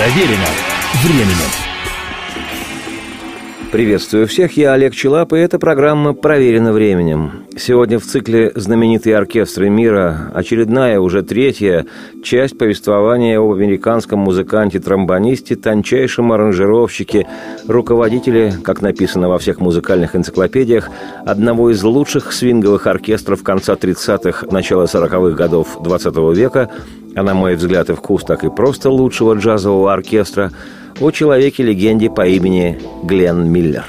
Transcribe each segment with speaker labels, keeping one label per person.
Speaker 1: Проверено временем.
Speaker 2: Приветствую всех, я Олег Челап, и эта программа «Проверена временем». Сегодня в цикле «Знаменитые оркестры мира» очередная, уже третья часть повествования об американском музыканте-тромбонисте, тончайшем аранжировщике, руководителе, как написано во всех музыкальных энциклопедиях, одного из лучших свинговых оркестров конца 30-х, начала 40-х годов 20 века, а на мой взгляд и вкус так и просто лучшего джазового оркестра – о человеке-легенде по имени Глен Миллер.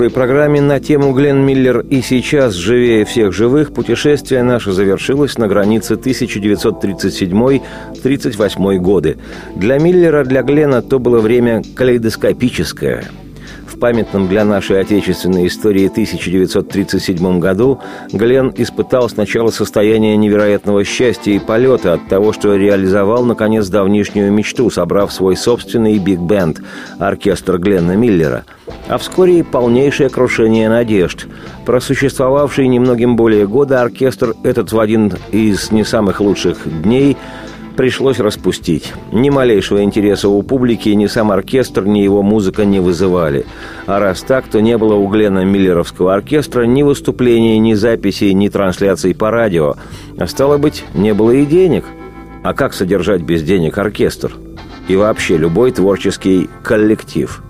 Speaker 2: Прошлой программе на тему Глен Миллер и сейчас живее всех живых путешествие наше завершилось на границе 1937-38 годы. Для Миллера, для Глена то было время калейдоскопическое – памятном для нашей отечественной истории 1937 году Глен испытал сначала состояние невероятного счастья и полета от того, что реализовал, наконец, давнишнюю мечту, собрав свой собственный биг-бенд – оркестр Гленна Миллера, а вскоре и полнейшее крушение надежд. Просуществовавший немногим более года оркестр этот в один из не самых лучших дней – пришлось распустить. Ни малейшего интереса у публики ни сам оркестр, ни его музыка не вызывали. А раз так, то не было у Глена Миллеровского оркестра ни выступлений, ни записей, ни трансляций по радио. А стало быть, не было и денег. А как содержать без денег оркестр? И вообще любой творческий коллектив –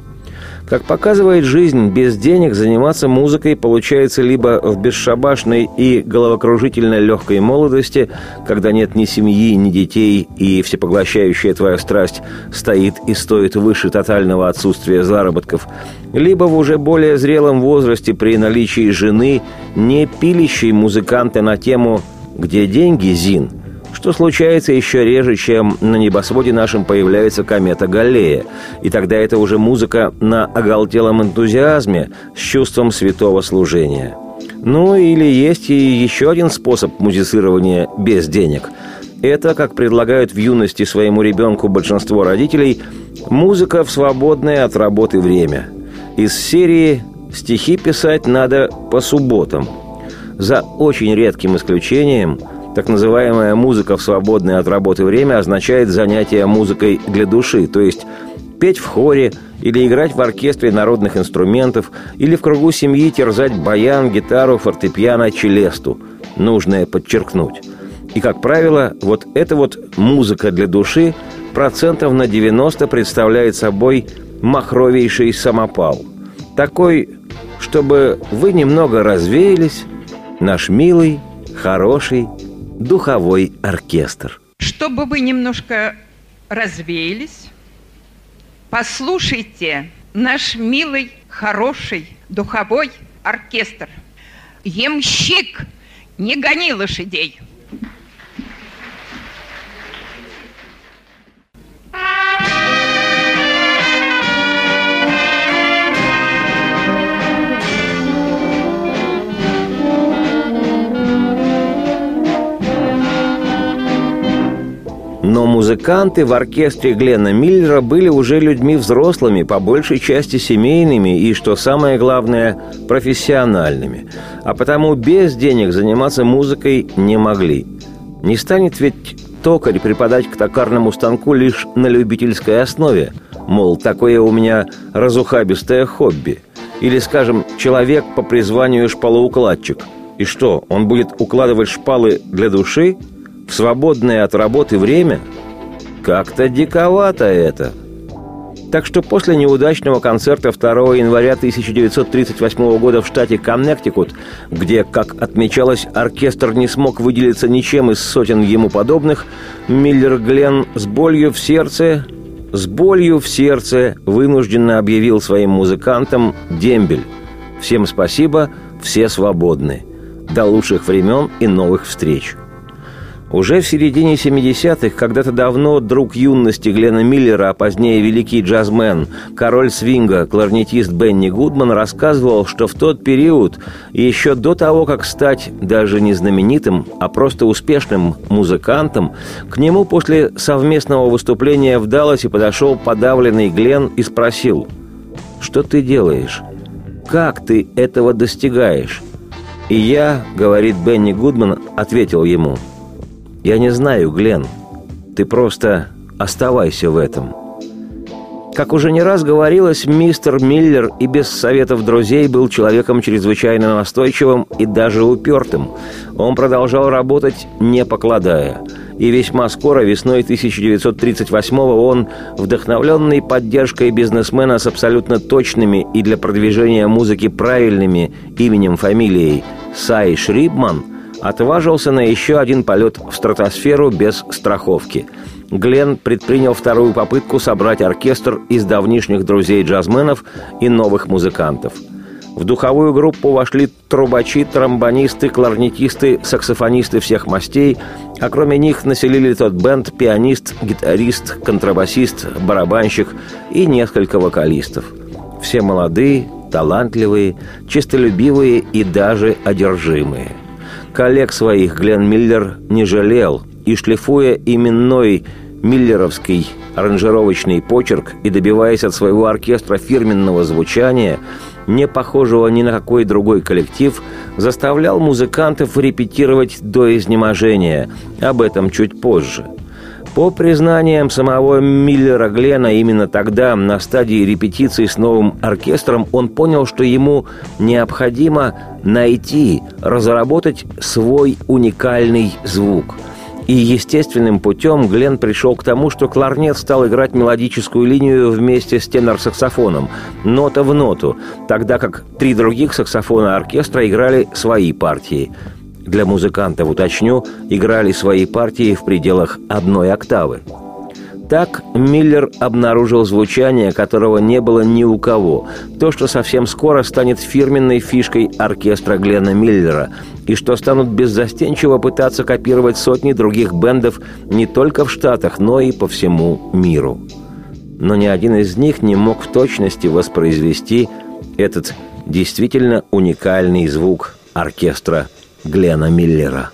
Speaker 2: как показывает жизнь, без денег заниматься музыкой получается либо в бесшабашной и головокружительной легкой молодости, когда нет ни семьи, ни детей, и всепоглощающая твоя страсть стоит и стоит выше тотального отсутствия заработков, либо в уже более зрелом возрасте при наличии жены, не пилищей музыканта на тему «Где деньги, Зин?» – что случается еще реже, чем на небосводе нашем появляется комета Галлея. И тогда это уже музыка на оголтелом энтузиазме с чувством святого служения. Ну или есть и еще один способ музицирования без денег. Это, как предлагают в юности своему ребенку большинство родителей, музыка в свободное от работы время. Из серии «Стихи писать надо по субботам». За очень редким исключением – так называемая музыка в свободное от работы время означает занятие музыкой для души, то есть петь в хоре или играть в оркестре народных инструментов, или в кругу семьи терзать баян, гитару, фортепиано, челесту. Нужное подчеркнуть. И, как правило, вот эта вот музыка для души процентов на 90 представляет собой махровейший самопал. Такой, чтобы вы немного развеялись, наш милый, хороший, духовой оркестр.
Speaker 3: Чтобы вы немножко развеялись, послушайте наш милый, хороший духовой оркестр. Емщик, не гони лошадей.
Speaker 2: Но музыканты в оркестре Глена Миллера были уже людьми взрослыми, по большей части семейными и, что самое главное, профессиональными. А потому без денег заниматься музыкой не могли. Не станет ведь токарь преподать к токарному станку лишь на любительской основе. Мол, такое у меня разухабистое хобби. Или, скажем, человек по призванию шпалоукладчик. И что, он будет укладывать шпалы для души – в свободное от работы время, как-то диковато это. Так что после неудачного концерта 2 января 1938 года в штате Коннектикут, где, как отмечалось, оркестр не смог выделиться ничем из сотен ему подобных, Миллер Глен с болью в сердце, с болью в сердце вынужденно объявил своим музыкантам «Дембель». Всем спасибо, все свободны. До лучших времен и новых встреч. Уже в середине 70-х, когда-то давно друг юности Глена Миллера, а позднее великий джазмен, король свинга, кларнетист Бенни Гудман рассказывал, что в тот период, еще до того, как стать даже не знаменитым, а просто успешным музыкантом, к нему после совместного выступления в Далласе подошел подавленный Глен и спросил, «Что ты делаешь? Как ты этого достигаешь?» И я, говорит Бенни Гудман, ответил ему – я не знаю, Глен. Ты просто оставайся в этом. Как уже не раз говорилось, мистер Миллер и без советов друзей был человеком чрезвычайно настойчивым и даже упертым. Он продолжал работать, не покладая. И весьма скоро, весной 1938-го, он, вдохновленный поддержкой бизнесмена с абсолютно точными и для продвижения музыки правильными именем, фамилией Сай Шрибман – отважился на еще один полет в стратосферу без страховки. Глен предпринял вторую попытку собрать оркестр из давнишних друзей-джазменов и новых музыкантов. В духовую группу вошли трубачи, тромбонисты, кларнетисты, саксофонисты всех мастей, а кроме них населили тот бенд пианист, гитарист, контрабасист, барабанщик и несколько вокалистов – Все молодые, талантливые, честолюбивые и даже одержимые. Коллег своих Глен Миллер не жалел, и шлифуя именной миллеровский аранжировочный почерк и добиваясь от своего оркестра фирменного звучания, не похожего ни на какой другой коллектив, заставлял музыкантов репетировать до изнеможения. Об этом чуть позже. По признаниям самого Миллера Глена, именно тогда, на стадии репетиции с новым оркестром, он понял, что ему необходимо найти, разработать свой уникальный звук – и естественным путем Глен пришел к тому, что кларнет стал играть мелодическую линию вместе с тенор-саксофоном, нота в ноту, тогда как три других саксофона оркестра играли свои партии. Для музыкантов, уточню, играли свои партии в пределах одной октавы. Так Миллер обнаружил звучание, которого не было ни у кого. То, что совсем скоро станет фирменной фишкой оркестра Глена Миллера, и что станут беззастенчиво пытаться копировать сотни других бендов не только в Штатах, но и по всему миру. Но ни один из них не мог в точности воспроизвести этот действительно уникальный звук оркестра Глена Миллера.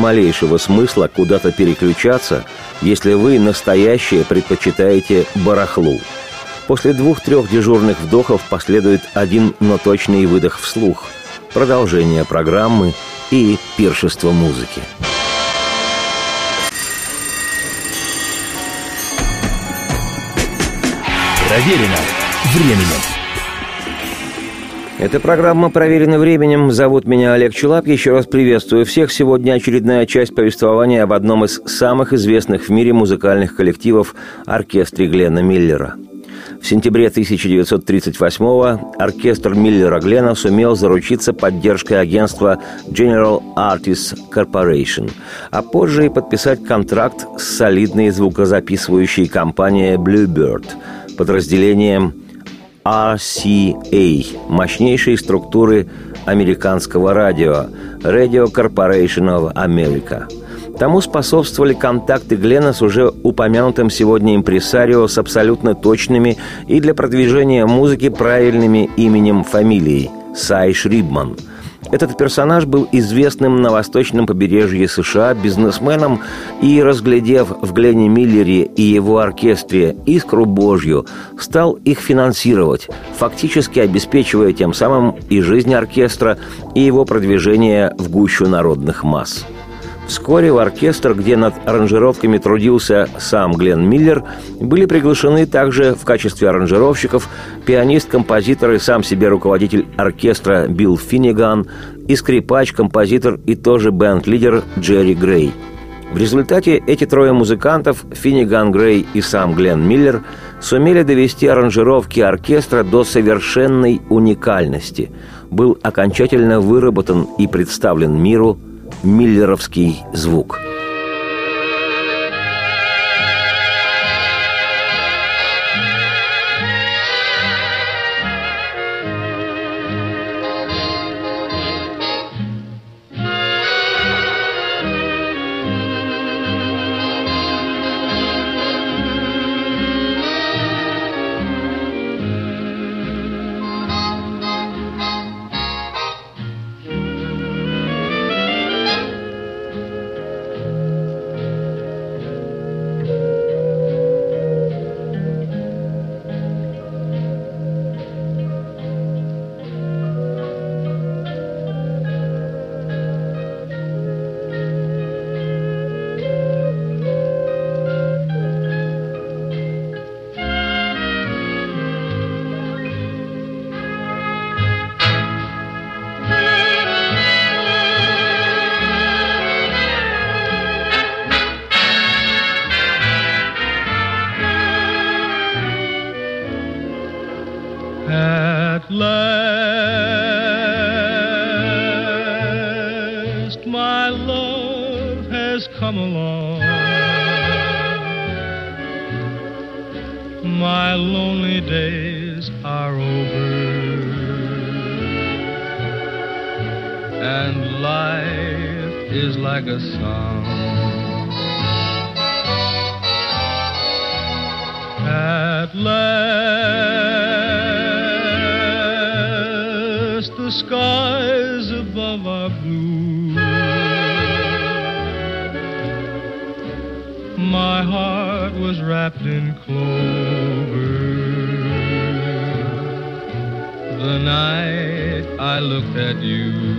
Speaker 2: Малейшего смысла куда-то переключаться, если вы настоящее предпочитаете барахлу. После двух-трех дежурных вдохов последует один, но точный выдох вслух. Продолжение программы и пиршество музыки.
Speaker 1: Проверено временем.
Speaker 2: Эта программа «Проверена временем». Зовут меня Олег Чулап. Еще раз приветствую всех. Сегодня очередная часть повествования об одном из самых известных в мире музыкальных коллективов – оркестре Глена Миллера. В сентябре 1938-го оркестр Миллера Глена сумел заручиться поддержкой агентства General Artists Corporation, а позже и подписать контракт с солидной звукозаписывающей компанией Bluebird, подразделением RCA, мощнейшей структуры американского радио Radio Corporation of America. Тому способствовали контакты Глена с уже упомянутым сегодня импресарио с абсолютно точными и для продвижения музыки правильными именем фамилией – Сай Шрибман – этот персонаж был известным на восточном побережье США бизнесменом и, разглядев в Гленне Миллере и его оркестре искру Божью, стал их финансировать, фактически обеспечивая тем самым и жизнь оркестра, и его продвижение в гущу народных масс. Вскоре в оркестр, где над аранжировками трудился сам Глен Миллер, были приглашены также в качестве аранжировщиков пианист, композитор и сам себе руководитель оркестра Билл Финниган и скрипач, композитор и тоже бенд-лидер Джерри Грей. В результате эти трое музыкантов, Финниган Грей и сам Глен Миллер, сумели довести аранжировки оркестра до совершенной уникальности. Был окончательно выработан и представлен миру – миллеровский звук –
Speaker 4: blue. My heart was wrapped in clover. The night I looked at you.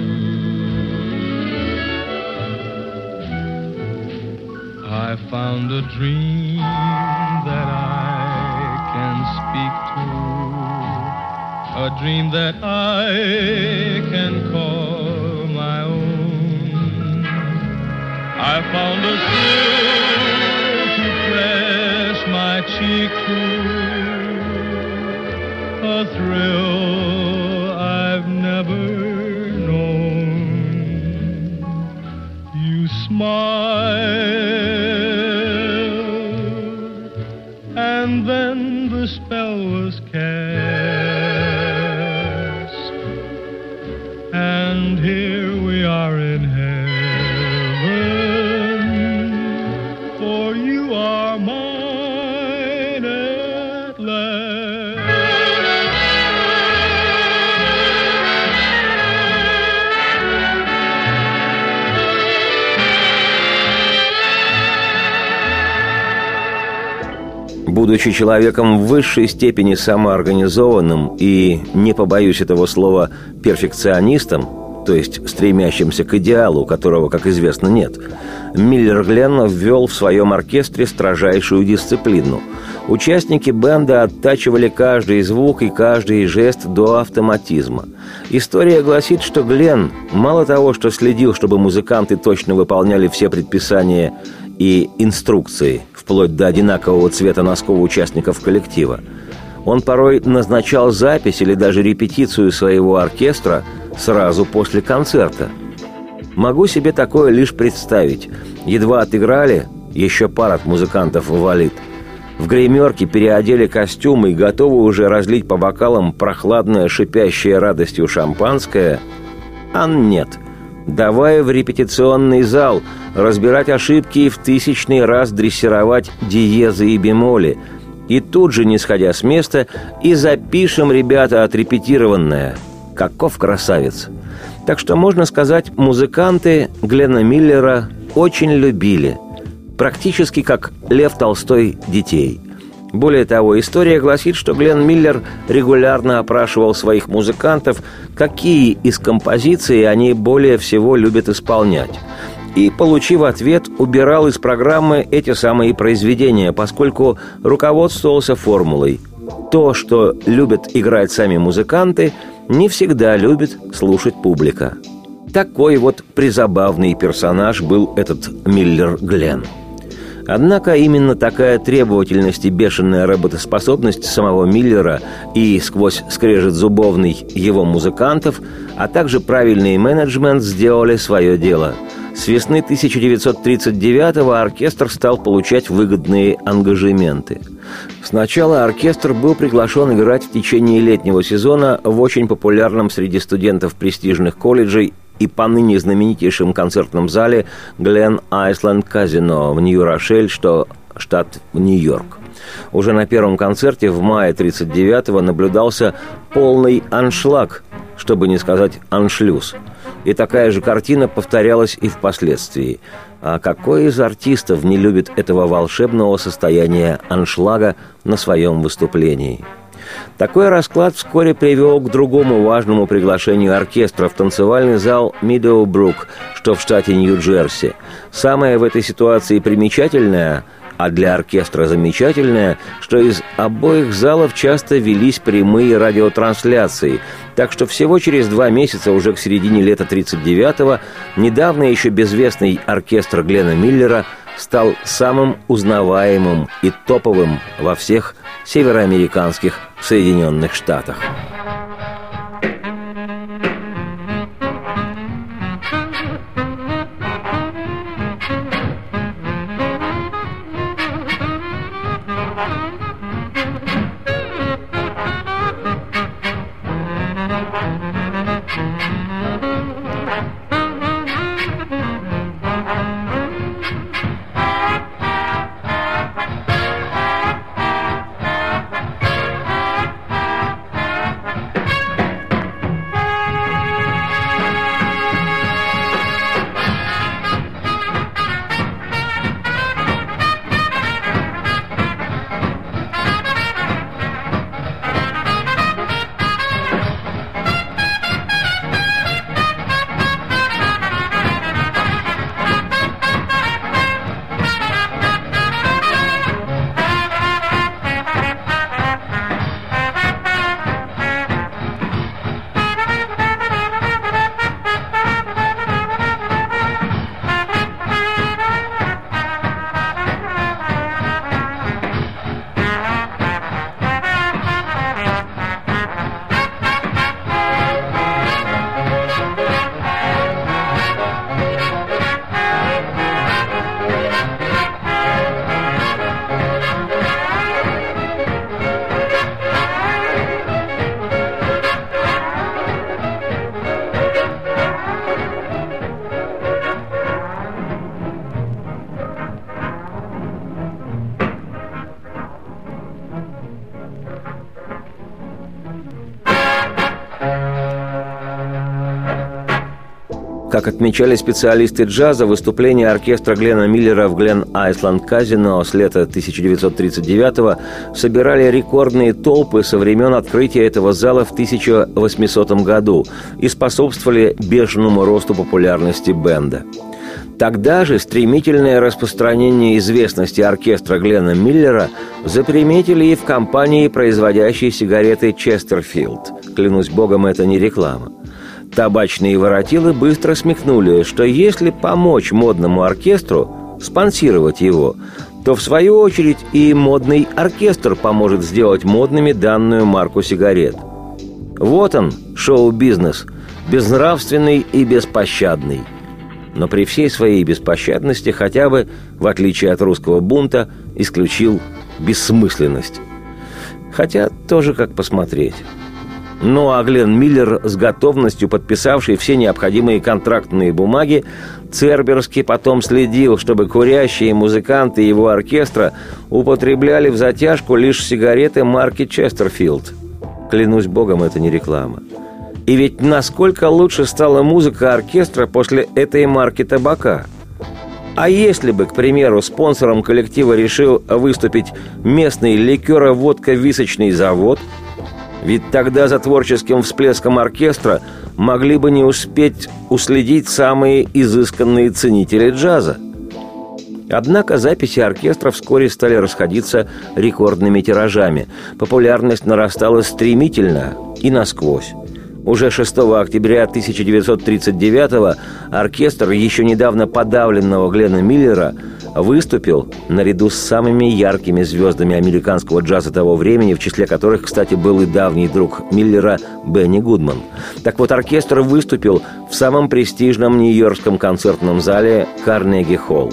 Speaker 4: I found a dream that I can speak to a dream that I can call. I found a thrill to press my cheek to, a thrill.
Speaker 2: Будучи человеком в высшей степени самоорганизованным и, не побоюсь этого слова, перфекционистом, то есть стремящимся к идеалу, которого, как известно, нет, Миллер Гленн ввел в своем оркестре строжайшую дисциплину. Участники бенда оттачивали каждый звук и каждый жест до автоматизма. История гласит, что Гленн мало того, что следил, чтобы музыканты точно выполняли все предписания и инструкции, вплоть до одинакового цвета носков участников коллектива, он порой назначал запись или даже репетицию своего оркестра сразу после концерта. Могу себе такое лишь представить. Едва отыграли, еще пара от музыкантов валит. В гримерке переодели костюмы и готовы уже разлить по бокалам прохладное, шипящее радостью шампанское. А нет. Давай в репетиционный зал разбирать ошибки и в тысячный раз дрессировать диезы и бемоли – и тут же, не сходя с места, и запишем, ребята, отрепетированное. Каков красавец! Так что, можно сказать, музыканты Глена Миллера очень любили. Практически как Лев Толстой детей. Более того, история гласит, что Глен Миллер регулярно опрашивал своих музыкантов, какие из композиций они более всего любят исполнять и, получив ответ, убирал из программы эти самые произведения, поскольку руководствовался формулой «То, что любят играть сами музыканты, не всегда любит слушать публика». Такой вот призабавный персонаж был этот Миллер Гленн. Однако именно такая требовательность и бешеная работоспособность самого Миллера и сквозь скрежет зубовный его музыкантов, а также правильный менеджмент сделали свое дело – с весны 1939-го оркестр стал получать выгодные ангажементы. Сначала оркестр был приглашен играть в течение летнего сезона в очень популярном среди студентов престижных колледжей и поныне знаменитейшем концертном зале Гленн Айсленд Казино в Нью-Рошель, что штат Нью-Йорк. Уже на первом концерте в мае 1939-го наблюдался полный аншлаг, чтобы не сказать аншлюз – и такая же картина повторялась и впоследствии. А какой из артистов не любит этого волшебного состояния аншлага на своем выступлении? Такой расклад вскоре привел к другому важному приглашению оркестра в танцевальный зал Мидоубрук, что в штате Нью-Джерси. Самое в этой ситуации примечательное – а для оркестра замечательное, что из обоих залов часто велись прямые радиотрансляции, так что всего через два месяца, уже к середине лета 39-го, недавно еще безвестный оркестр Глена Миллера стал самым узнаваемым и топовым во всех североамериканских Соединенных Штатах. Как отмечали специалисты джаза, выступление оркестра Глена Миллера в Глен Айсланд Казино с лета 1939-го собирали рекордные толпы со времен открытия этого зала в 1800 году и способствовали бешеному росту популярности бенда. Тогда же стремительное распространение известности оркестра Глена Миллера заприметили и в компании, производящей сигареты Честерфилд. Клянусь богом, это не реклама. Табачные воротилы быстро смекнули, что если помочь модному оркестру, спонсировать его, то в свою очередь и модный оркестр поможет сделать модными данную марку сигарет. Вот он, шоу-бизнес, безнравственный и беспощадный – но при всей своей беспощадности хотя бы, в отличие от русского бунта, исключил бессмысленность. Хотя тоже как посмотреть. Ну а Глен Миллер, с готовностью подписавший все необходимые контрактные бумаги, Церберский потом следил, чтобы курящие музыканты его оркестра употребляли в затяжку лишь сигареты марки Честерфилд. Клянусь богом, это не реклама. И ведь насколько лучше стала музыка оркестра после этой марки табака? А если бы, к примеру, спонсором коллектива решил выступить местный ликеро-водка-височный завод, ведь тогда за творческим всплеском оркестра могли бы не успеть уследить самые изысканные ценители джаза. Однако записи оркестра вскоре стали расходиться рекордными тиражами. Популярность нарастала стремительно и насквозь. Уже 6 октября 1939 оркестр еще недавно подавленного Глена Миллера выступил наряду с самыми яркими звездами американского джаза того времени, в числе которых, кстати, был и давний друг Миллера Бенни Гудман. Так вот, оркестр выступил в самом престижном нью-йоркском концертном зале Карнеги Холл.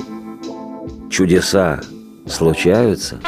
Speaker 2: Чудеса случаются.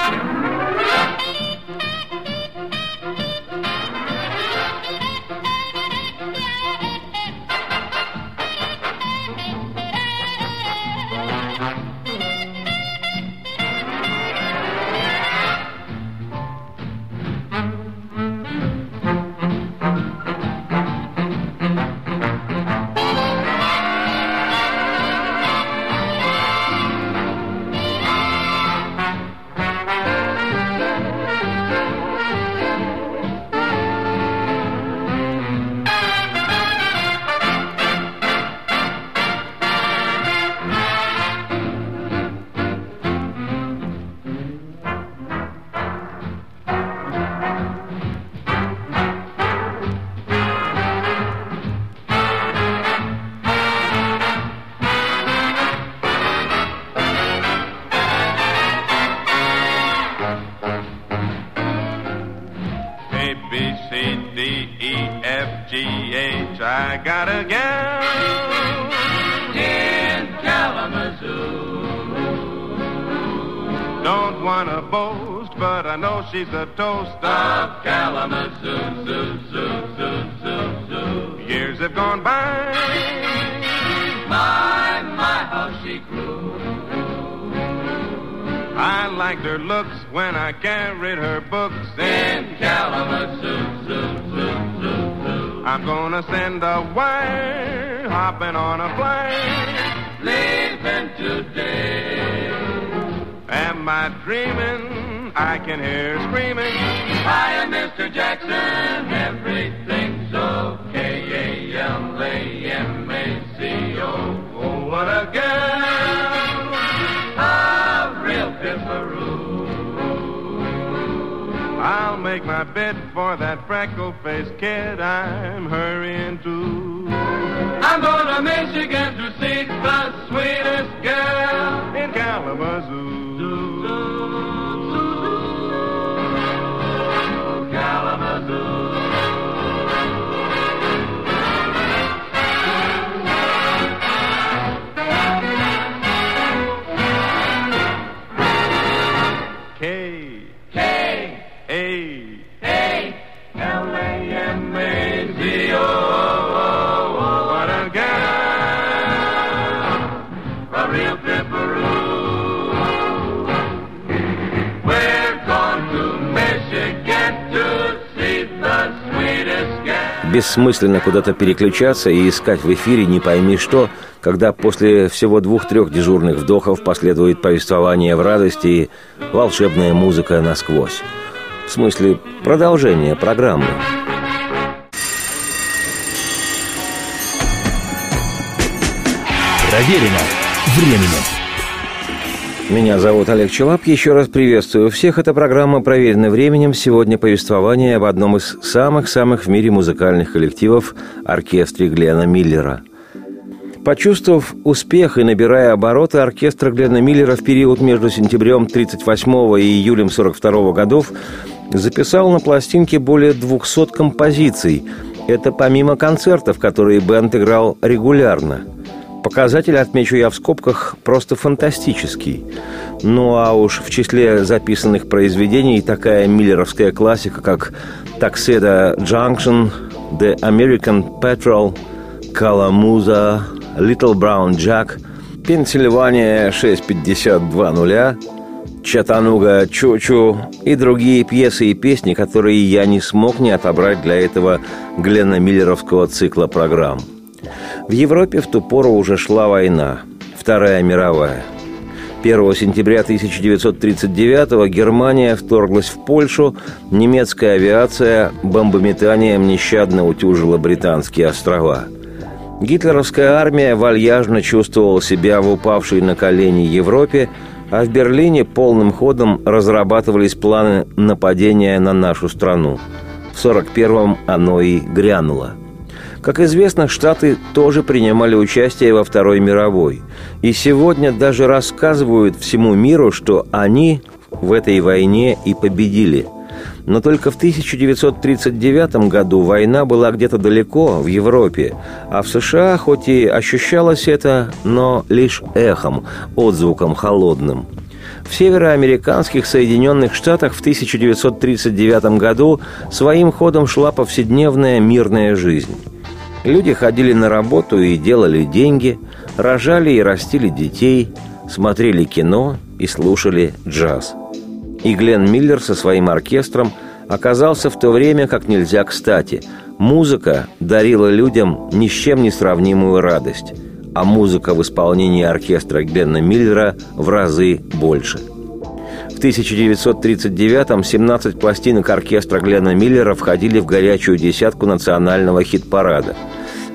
Speaker 5: Have gone by. My, my, how she grew. I liked her looks when I carried her books in Kalamazoo, zoo, zoo, zoo, zoo. I'm gonna send a wire hopping on a plane, leaving today. Am I dreaming? I can hear screaming. Hi, Mr. Jackson, everything's okay. A-M-A-M-A-C-O. Oh, what a girl, a real pipperoo. I'll make my bid for that freckle-faced kid I'm hurrying to. I'm going to Michigan to see the sweetest girl in Kalamazoo. real
Speaker 2: Бессмысленно куда-то переключаться и искать в эфире не пойми что, когда после всего двух-трех дежурных вдохов последует повествование в радости и волшебная музыка насквозь. В смысле, продолжение программы.
Speaker 1: Проверено временем.
Speaker 2: Меня зовут Олег Челап. Еще раз приветствую всех. Это программа «Проверено временем». Сегодня повествование об одном из самых-самых в мире музыкальных коллективов – оркестре Глена Миллера. Почувствовав успех и набирая обороты, оркестр Глена Миллера в период между сентябрем 1938 и июлем 1942 годов записал на пластинке более 200 композиций. Это помимо концертов, которые бенд играл регулярно – Показатель, отмечу я в скобках, просто фантастический. Ну а уж в числе записанных произведений такая миллеровская классика, как «Такседа Junction», «The American Petrol», «Каламуза», «Little Brown Jack», «Пенсильвания 65200», «Чатануга Чучу» и другие пьесы и песни, которые я не смог не отобрать для этого Глена Миллеровского цикла программ – в Европе в ту пору уже шла война, Вторая мировая. 1 сентября 1939-го Германия вторглась в Польшу, немецкая авиация бомбометанием нещадно утюжила британские острова. Гитлеровская армия вальяжно чувствовала себя в упавшей на колени Европе, а в Берлине полным ходом разрабатывались планы нападения на нашу страну. В 41-м оно и грянуло – как известно, Штаты тоже принимали участие во Второй мировой. И сегодня даже рассказывают всему миру, что они в этой войне и победили. Но только в 1939 году война была где-то далеко, в Европе, а в США хоть и ощущалось это, но лишь эхом, отзвуком холодным – в североамериканских Соединенных Штатах в 1939 году своим ходом шла повседневная мирная жизнь. Люди ходили на работу и делали деньги, рожали и растили детей, смотрели кино и слушали джаз. И Глен Миллер со своим оркестром оказался в то время как нельзя кстати. Музыка дарила людям ни с чем не сравнимую радость, а музыка в исполнении оркестра Глена Миллера в разы больше – в 1939-м 17 пластинок оркестра Глена Миллера входили в горячую десятку национального хит-парада.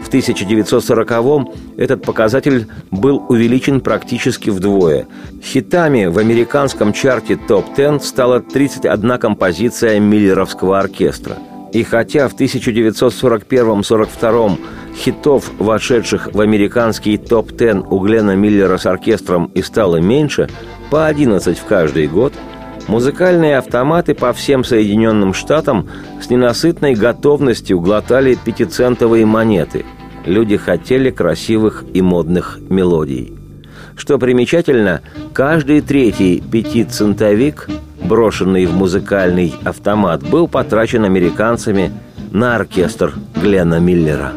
Speaker 2: В 1940-м этот показатель был увеличен практически вдвое. Хитами в американском чарте топ-10 стала 31 композиция Миллеровского оркестра. И хотя в 1941-42 хитов, вошедших в американский топ-10 у Глена Миллера с оркестром и стало меньше, по 11 в каждый год, музыкальные автоматы по всем Соединенным Штатам с ненасытной готовностью глотали пятицентовые монеты. Люди хотели красивых и модных мелодий. Что примечательно, каждый третий пятицентовик, брошенный в музыкальный автомат, был потрачен американцами на оркестр Глена Миллера.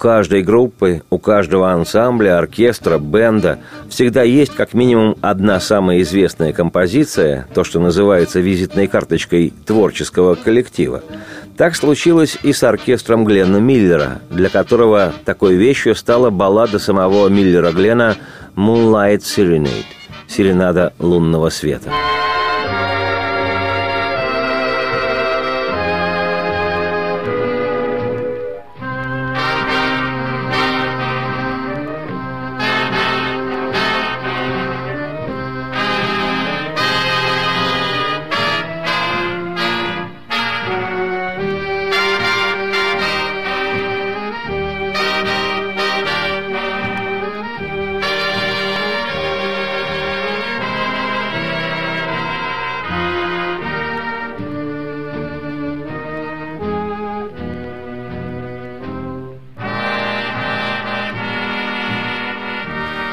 Speaker 2: Каждой группы, у каждого ансамбля, оркестра, бенда всегда есть как минимум одна самая известная композиция, то, что называется визитной карточкой творческого коллектива. Так случилось и с оркестром Гленна Миллера, для которого такой вещью стала баллада самого Миллера Глена «Moonlight Serenade» – «Серенада лунного света».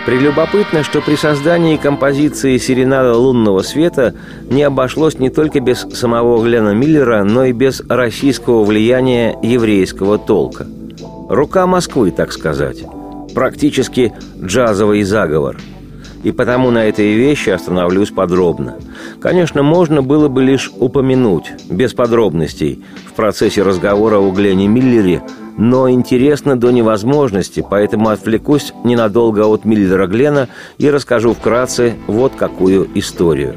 Speaker 2: Прелюбопытно, что при создании композиции «Серенада лунного света» не обошлось не только без самого Глена Миллера, но и без российского влияния еврейского толка. Рука Москвы, так сказать. Практически джазовый заговор. И потому на этой вещи остановлюсь подробно. Конечно, можно было бы лишь упомянуть, без подробностей, в процессе разговора о Глене Миллере – но интересно до невозможности, поэтому отвлекусь ненадолго от Миллера Глена и расскажу вкратце вот какую историю.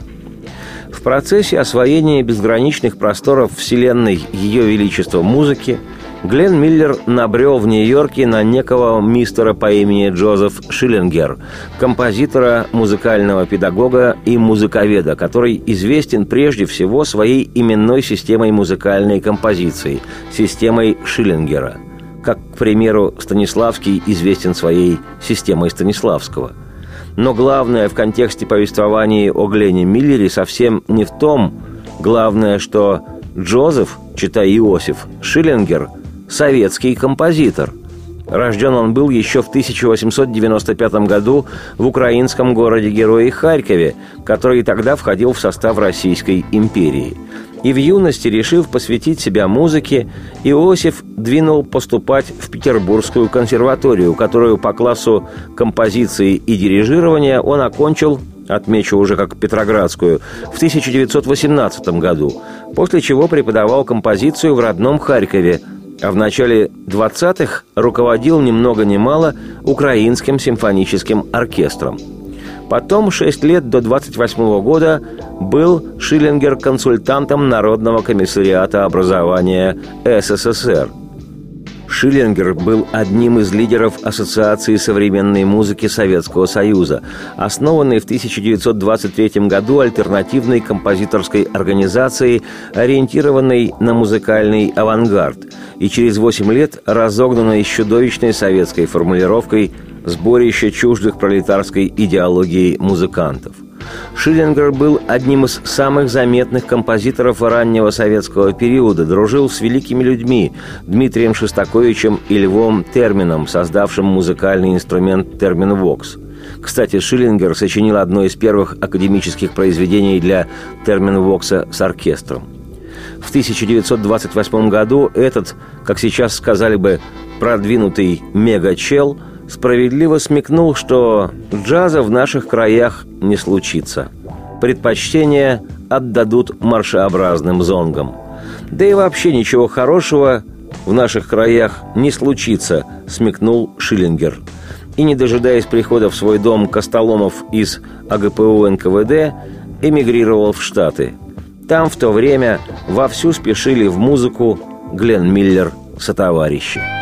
Speaker 2: В процессе освоения безграничных просторов Вселенной Ее Величества музыки Глен Миллер набрел в Нью-Йорке на некого мистера по имени Джозеф Шиллингер, композитора, музыкального педагога и музыковеда, который известен прежде всего своей именной системой музыкальной композиции – системой Шиллингера – как, к примеру, Станиславский известен своей системой Станиславского. Но главное в контексте повествования о Глене Миллере совсем не в том, главное, что Джозеф, читай Иосиф, Шиллингер – советский композитор. Рожден он был еще в 1895 году в украинском городе-герое Харькове, который тогда входил в состав Российской империи – и в юности, решив посвятить себя музыке, Иосиф двинул поступать в Петербургскую консерваторию, которую по классу композиции и дирижирования он окончил отмечу уже как Петроградскую, в 1918 году, после чего преподавал композицию в родном Харькове, а в начале 20-х руководил ни много ни мало Украинским симфоническим оркестром – Потом, 6 лет до 28 года, был Шиллингер консультантом Народного комиссариата образования СССР. Шиллингер был одним из лидеров Ассоциации современной музыки Советского Союза, основанной в 1923 году альтернативной композиторской организацией, ориентированной на музыкальный авангард, и через 8 лет разогнанной чудовищной советской формулировкой сборище чуждых пролетарской идеологии музыкантов. Шиллингер был одним из самых заметных композиторов раннего советского периода, дружил с великими людьми Дмитрием Шостаковичем и Львом Термином, создавшим музыкальный инструмент термин «Вокс». Кстати, Шиллингер сочинил одно из первых академических произведений для термин «Вокса» с оркестром. В 1928 году этот, как сейчас сказали бы, продвинутый мега-чел – справедливо смекнул, что джаза в наших краях не случится. Предпочтение отдадут маршеобразным зонгам. Да и вообще ничего хорошего в наших краях не случится, смекнул Шиллингер. И, не дожидаясь прихода в свой дом Костоломов из АГПУ НКВД, эмигрировал в Штаты. Там в то время вовсю спешили в музыку Глен Миллер сотоварищи.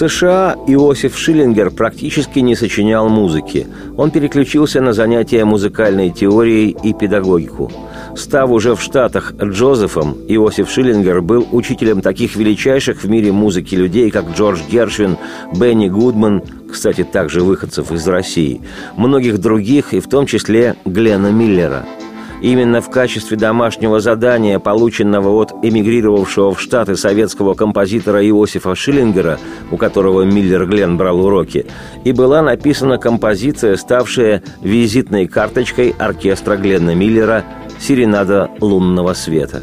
Speaker 2: США Иосиф Шиллингер практически не сочинял музыки. Он переключился на занятия музыкальной теорией и педагогику. Став уже в Штатах Джозефом, Иосиф Шиллингер был учителем таких величайших в мире музыки людей, как Джордж Гершвин, Бенни Гудман, кстати, также выходцев из России, многих других, и в том числе Глена Миллера – Именно в качестве домашнего задания, полученного от эмигрировавшего в Штаты советского композитора Иосифа Шиллингера, у которого Миллер Глен брал уроки, и была написана композиция, ставшая визитной карточкой оркестра Гленна Миллера «Серенада лунного света».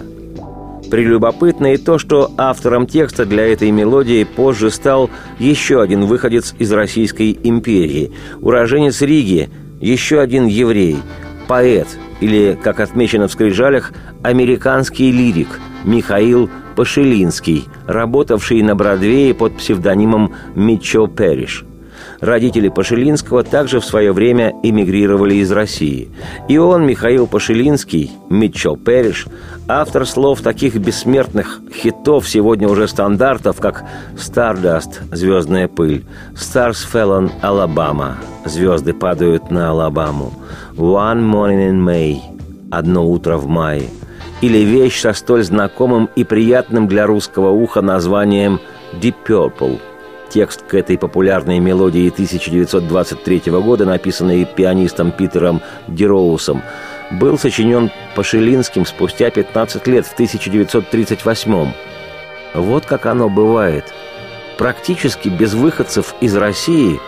Speaker 2: Прелюбопытно и то, что автором текста для этой мелодии позже стал еще один выходец из Российской империи, уроженец Риги, еще один еврей, поэт, или, как отмечено в скрижалях, американский лирик Михаил Пашелинский, работавший на Бродвее под псевдонимом Митчел Перриш – Родители Пашелинского также в свое время эмигрировали из России. И он, Михаил Пашелинский, Митчел Перриш, автор слов таких бессмертных хитов, сегодня уже стандартов, как «Stardust» — «Звездная пыль», «Stars Fell on Alabama» — «Звезды падают на Алабаму», «One Morning in May» — «Одно утро в мае», или вещь со столь знакомым и приятным для русского уха названием «Deep Purple» — Текст к этой популярной мелодии 1923 года, написанный пианистом Питером Дероусом, был сочинен Пашелинским спустя 15 лет, в 1938 Вот как оно бывает. Практически без выходцев из России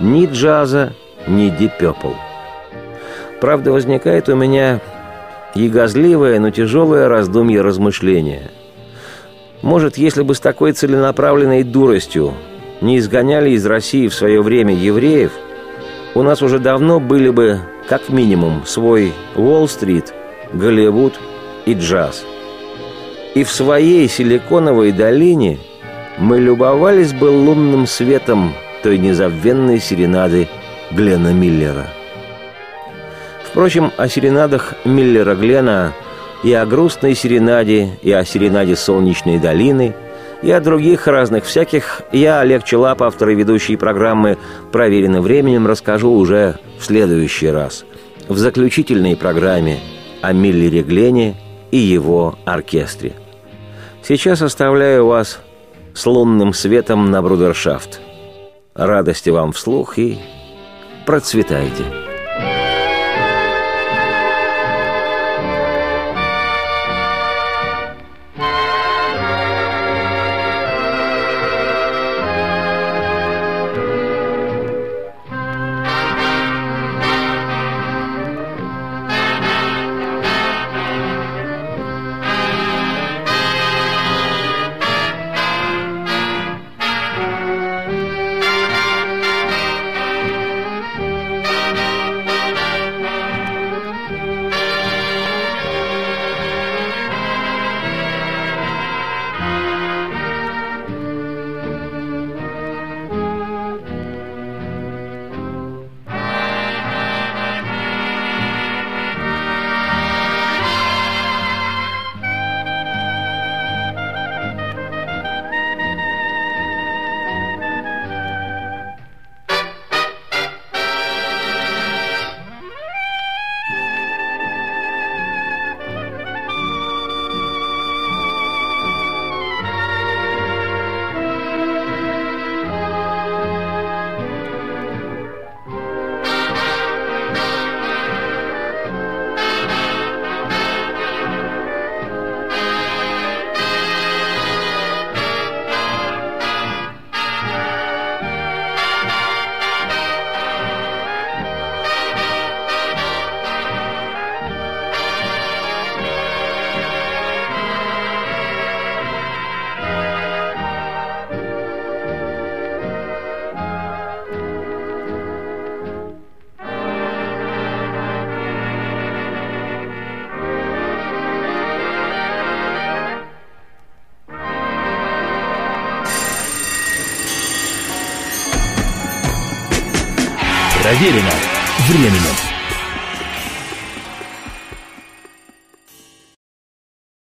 Speaker 2: ни джаза, ни дипепл. Правда, возникает у меня ягозливое, но тяжелое раздумье размышления. Может, если бы с такой целенаправленной дуростью не изгоняли из России в свое время евреев, у нас уже давно были бы, как минимум, свой Уолл-стрит, Голливуд и джаз. И в своей силиконовой долине мы любовались бы лунным светом той незабвенной серенады Глена Миллера. Впрочем, о серенадах Миллера Глена и о грустной серенаде, и о серенаде Солнечной долины – и о других разных всяких я, Олег Челап, автор и ведущий программы «Проверено временем», расскажу уже в следующий раз. В заключительной программе о Миллере Глене и его оркестре. Сейчас оставляю вас с лунным светом на брудершафт. Радости вам вслух и процветайте!
Speaker 1: Проверено временем.